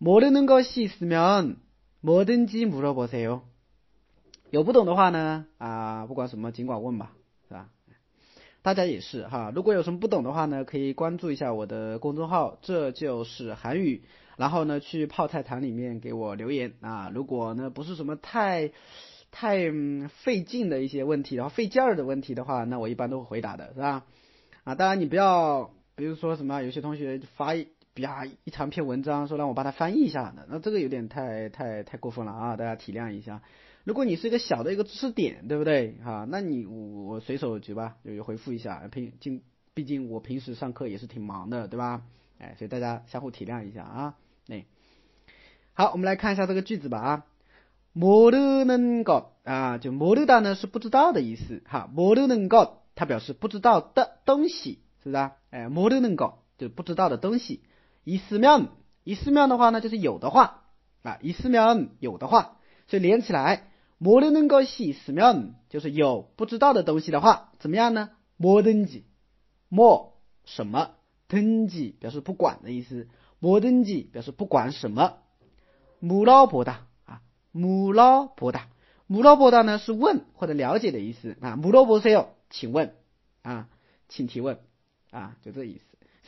모르는것이있으면뭐든지물어보세 요。 有不懂的话呢，啊，不管什么尽管问吧，是吧？大家也是哈，如果有什么不懂的话呢，可以关注一下我的公众号，这就是韩语。然后呢，去泡菜坛里面给我留言啊。如果呢不是什么太太费劲的一些问题，然后费劲儿的问题的话，那我一般都会回答的，是吧？啊，当然你不要，比如说什么，有些同学发 一。啪一长篇文章说让我把它翻译一下的，那这个有点太太太过分了啊！大家体谅一下。如果你是一个小的一个知识点，对不对？哈，那你我我随手就吧，就回复一下。平竟毕竟我平时上课也是挺忙的，对吧？哎，所以大家相互体谅一下啊。哎，好，我们来看一下这个句子吧啊。모르는 것， 啊，就모르다呢是不知道的意思哈。모르는 것， 它表示不知道的东西，是不是啊？哎，모르는 것， 就不知道的东西。 伊斯面，伊斯面的话呢，就是有的话啊，伊斯面有的话，所以连起来，莫的能够西斯面，就是有不知道的东西的话，怎么样呢？莫登记，莫什么登记表示不管的意思，莫登记表示不管什么。母老婆的啊，母老婆的，母老婆的呢是问或者了解的意思啊，母老婆是要请问啊，请提问啊，就这意思。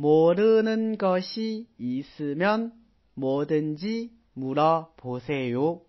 음. 모르는 것이 있으면 뭐든지 물어보세요.